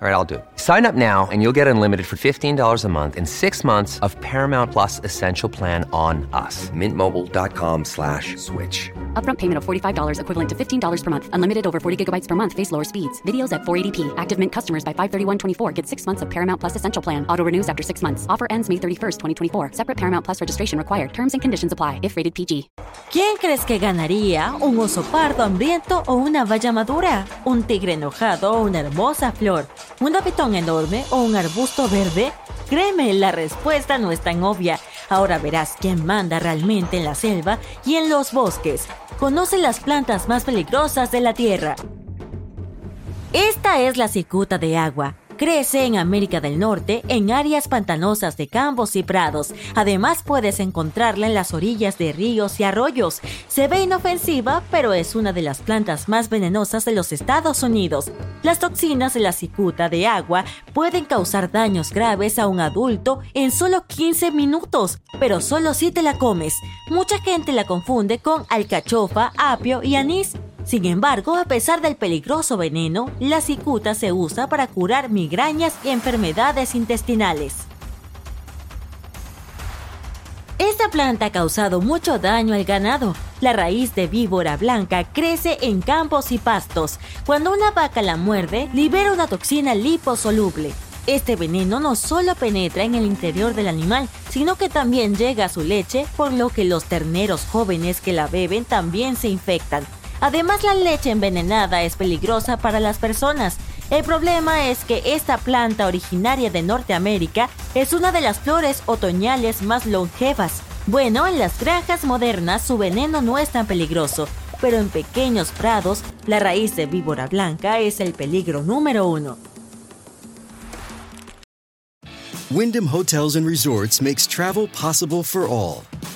All right, I'll do it. Sign up now and you'll get unlimited for $15 a month in six months of Paramount Plus Essential Plan on us. Mintmobile.com slash switch. Upfront payment of $45 equivalent to $15 per month. Unlimited over 40 gigabytes per month. Face lower speeds. Videos at 480p. Active Mint customers by 531.24 get six months of Paramount Plus Essential Plan. Auto renews after six months. Offer ends May 31st, 2024. Separate Paramount Plus registration required. Terms and conditions apply if rated PG. ¿Quién crees que ganaría? ¿Un oso pardo hambriento o una valla madura? ¿Un tigre enojado o una hermosa flor? ¿Un apetón enorme o un arbusto verde? Créeme, la respuesta no es tan obvia. Ahora verás quién manda realmente en la selva y en los bosques. Conoce las plantas más peligrosas de la Tierra. Esta es la cicuta de agua. Crece en América del Norte, en áreas pantanosas de campos y prados. Además puedes encontrarla en las orillas de ríos y arroyos. Se ve inofensiva, pero es una de las plantas más venenosas de los Estados Unidos. Las toxinas de la cicuta de agua pueden causar daños graves a un adulto en solo 15 minutos, pero solo si te la comes. Mucha gente la confunde con alcachofa, apio y anís. Sin embargo, a pesar del peligroso veneno, la cicuta se usa para curar migrañas y enfermedades intestinales. Esta planta ha causado mucho daño al ganado. La raíz de víbora blanca crece en campos y pastos. Cuando una vaca la muerde, libera una toxina liposoluble. Este veneno no solo penetra en el interior del animal, sino que también llega a su leche, por lo que los terneros jóvenes que la beben también se infectan. Además, la leche envenenada es peligrosa para las personas. El problema es que esta planta originaria de Norteamérica es una de las flores otoñales más longevas. Bueno, en las granjas modernas su veneno no es tan peligroso, pero en pequeños prados la raíz de víbora blanca es el peligro número uno. Wyndham Hotels and Resorts makes travel possible for all.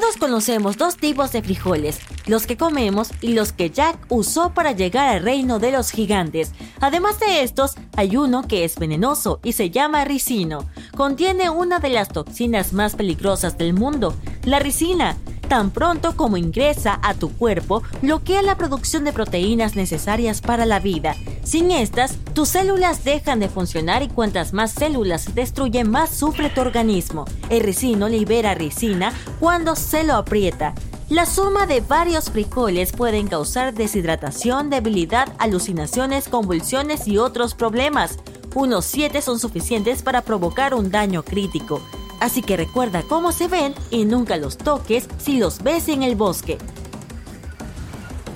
Todos conocemos dos tipos de frijoles, los que comemos y los que Jack usó para llegar al reino de los gigantes. Además de estos, hay uno que es venenoso y se llama ricino. Contiene una de las toxinas más peligrosas del mundo, la ricina. Tan pronto como ingresa a tu cuerpo, bloquea la producción de proteínas necesarias para la vida. Sin estas, tus células dejan de funcionar y cuantas más células se destruyen, más sufre tu organismo. El ricino libera ricina cuando se lo aprieta. La suma de varios frijoles pueden causar deshidratación, debilidad, alucinaciones, convulsiones y otros problemas. Unos 7 son suficientes para provocar un daño crítico. Así que recuerda cómo se ven y nunca los toques si los ves en el bosque.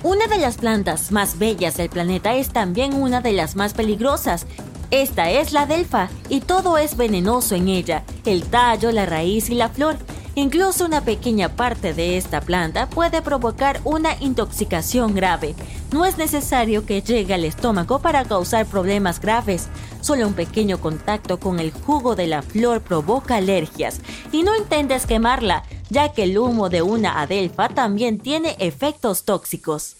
Una de las plantas más bellas del planeta es también una de las más peligrosas. Esta es la delfa y todo es venenoso en ella, el tallo, la raíz y la flor. Incluso una pequeña parte de esta planta puede provocar una intoxicación grave. No es necesario que llegue al estómago para causar problemas graves. Solo un pequeño contacto con el jugo de la flor provoca alergias. Y no intentes quemarla, ya que el humo de una adelfa también tiene efectos tóxicos.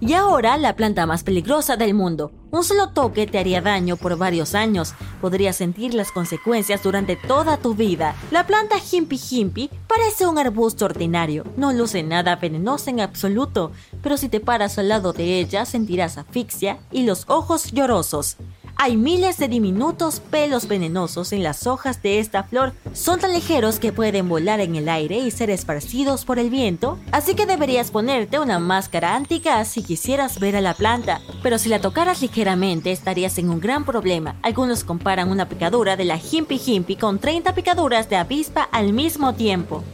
Y ahora la planta más peligrosa del mundo. Un solo toque te haría daño por varios años. Podrías sentir las consecuencias durante toda tu vida. La planta Himpy Himpy parece un arbusto ordinario. No luce nada venenosa en absoluto, pero si te paras al lado de ella sentirás asfixia y los ojos llorosos. Hay miles de diminutos pelos venenosos en las hojas de esta flor. Son tan ligeros que pueden volar en el aire y ser esparcidos por el viento, así que deberías ponerte una máscara antigas si quisieras ver a la planta. Pero si la tocaras ligeramente estarías en un gran problema. Algunos comparan una picadura de la Himpy Himpy con 30 picaduras de avispa al mismo tiempo.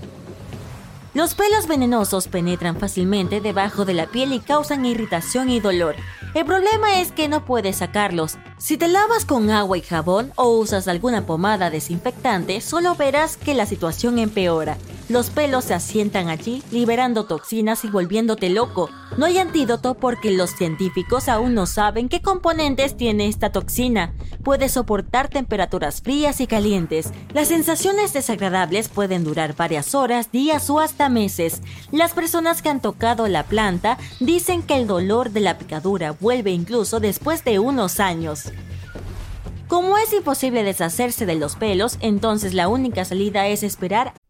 Los pelos venenosos penetran fácilmente debajo de la piel y causan irritación y dolor. El problema es que no puedes sacarlos. Si te lavas con agua y jabón o usas alguna pomada desinfectante, solo verás que la situación empeora. Los pelos se asientan allí, liberando toxinas y volviéndote loco. No hay antídoto porque los científicos aún no saben qué componentes tiene esta toxina. Puede soportar temperaturas frías y calientes. Las sensaciones desagradables pueden durar varias horas, días o hasta meses. Las personas que han tocado la planta dicen que el dolor de la picadura vuelve incluso después de unos años. Como es imposible deshacerse de los pelos, entonces la única salida es esperar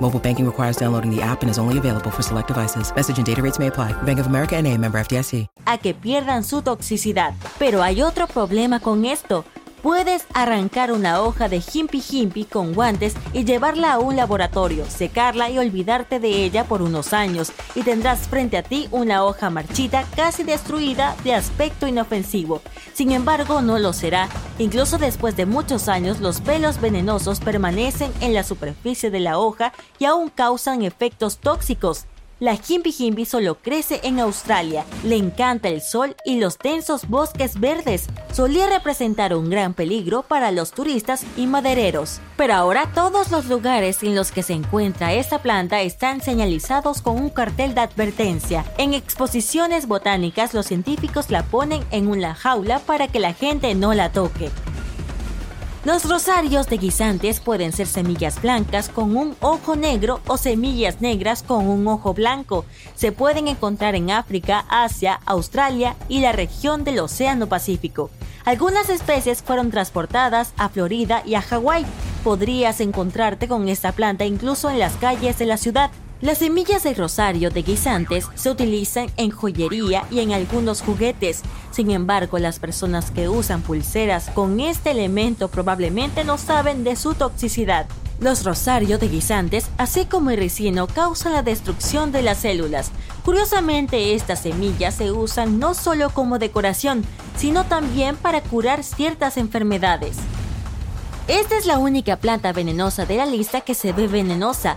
Mobile banking requires downloading the app and is only available for select devices. Message and data rates may apply. Bank of America and a member FDIC. a que pierdan su toxicidad. Pero hay otro problema con esto. Puedes arrancar una hoja de Himpy Himpy con guantes y llevarla a un laboratorio, secarla y olvidarte de ella por unos años, y tendrás frente a ti una hoja marchita, casi destruida, de aspecto inofensivo. Sin embargo, no lo será. Incluso después de muchos años, los pelos venenosos permanecen en la superficie de la hoja y aún causan efectos tóxicos. La Himpy Himpy solo crece en Australia, le encanta el sol y los densos bosques verdes. Solía representar un gran peligro para los turistas y madereros. Pero ahora todos los lugares en los que se encuentra esta planta están señalizados con un cartel de advertencia. En exposiciones botánicas los científicos la ponen en una jaula para que la gente no la toque. Los rosarios de guisantes pueden ser semillas blancas con un ojo negro o semillas negras con un ojo blanco. Se pueden encontrar en África, Asia, Australia y la región del Océano Pacífico. Algunas especies fueron transportadas a Florida y a Hawái. Podrías encontrarte con esta planta incluso en las calles de la ciudad. Las semillas de rosario de guisantes se utilizan en joyería y en algunos juguetes. Sin embargo, las personas que usan pulseras con este elemento probablemente no saben de su toxicidad. Los rosario de guisantes, así como el ricino, causan la destrucción de las células. Curiosamente, estas semillas se usan no solo como decoración, sino también para curar ciertas enfermedades. Esta es la única planta venenosa de la lista que se ve venenosa.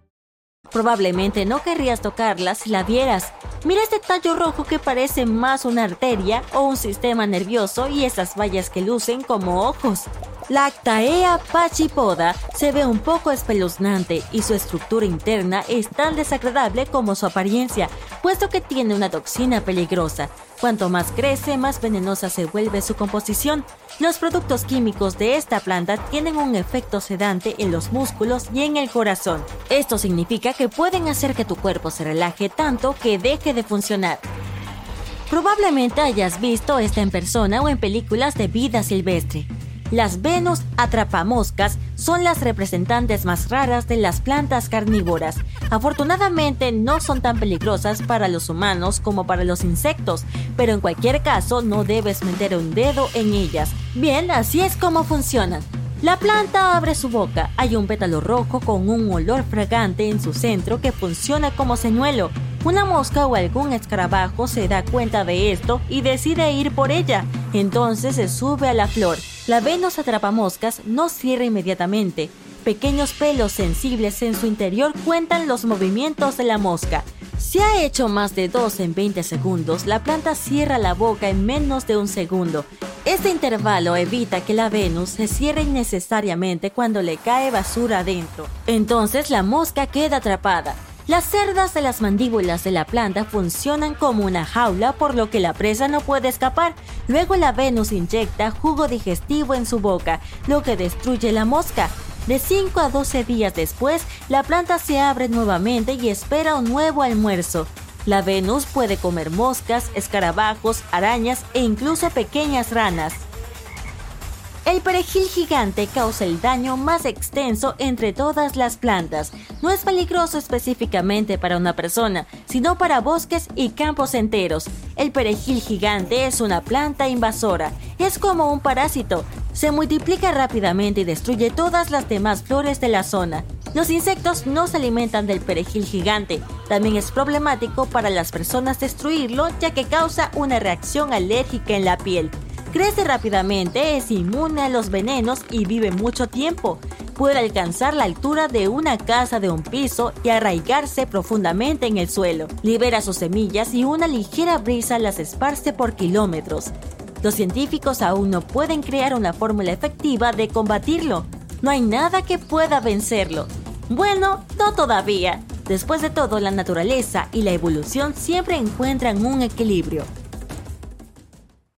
Probablemente no querrías tocarla si la vieras. Mira este tallo rojo que parece más una arteria o un sistema nervioso y esas vallas que lucen como ojos. La Actaea pachypoda se ve un poco espeluznante y su estructura interna es tan desagradable como su apariencia, puesto que tiene una toxina peligrosa. Cuanto más crece, más venenosa se vuelve su composición. Los productos químicos de esta planta tienen un efecto sedante en los músculos y en el corazón. Esto significa que pueden hacer que tu cuerpo se relaje tanto que deje de funcionar. Probablemente hayas visto esta en persona o en películas de vida silvestre. Las Venus atrapamoscas son las representantes más raras de las plantas carnívoras. Afortunadamente no son tan peligrosas para los humanos como para los insectos, pero en cualquier caso no debes meter un dedo en ellas. Bien, así es como funcionan. La planta abre su boca, hay un pétalo rojo con un olor fragante en su centro que funciona como señuelo. Una mosca o algún escarabajo se da cuenta de esto y decide ir por ella. Entonces se sube a la flor. La Venus atrapamoscas no cierra inmediatamente. Pequeños pelos sensibles en su interior cuentan los movimientos de la mosca. Si ha hecho más de 2 en 20 segundos, la planta cierra la boca en menos de un segundo. Este intervalo evita que la Venus se cierre innecesariamente cuando le cae basura adentro. Entonces la mosca queda atrapada. Las cerdas de las mandíbulas de la planta funcionan como una jaula por lo que la presa no puede escapar. Luego la Venus inyecta jugo digestivo en su boca, lo que destruye la mosca. De 5 a 12 días después, la planta se abre nuevamente y espera un nuevo almuerzo. La Venus puede comer moscas, escarabajos, arañas e incluso pequeñas ranas. El perejil gigante causa el daño más extenso entre todas las plantas. No es peligroso específicamente para una persona, sino para bosques y campos enteros. El perejil gigante es una planta invasora. Es como un parásito. Se multiplica rápidamente y destruye todas las demás flores de la zona. Los insectos no se alimentan del perejil gigante. También es problemático para las personas destruirlo ya que causa una reacción alérgica en la piel. Crece rápidamente, es inmune a los venenos y vive mucho tiempo. Puede alcanzar la altura de una casa de un piso y arraigarse profundamente en el suelo. Libera sus semillas y una ligera brisa las esparce por kilómetros. Los científicos aún no pueden crear una fórmula efectiva de combatirlo. No hay nada que pueda vencerlo. Bueno, no todavía. Después de todo, la naturaleza y la evolución siempre encuentran un equilibrio.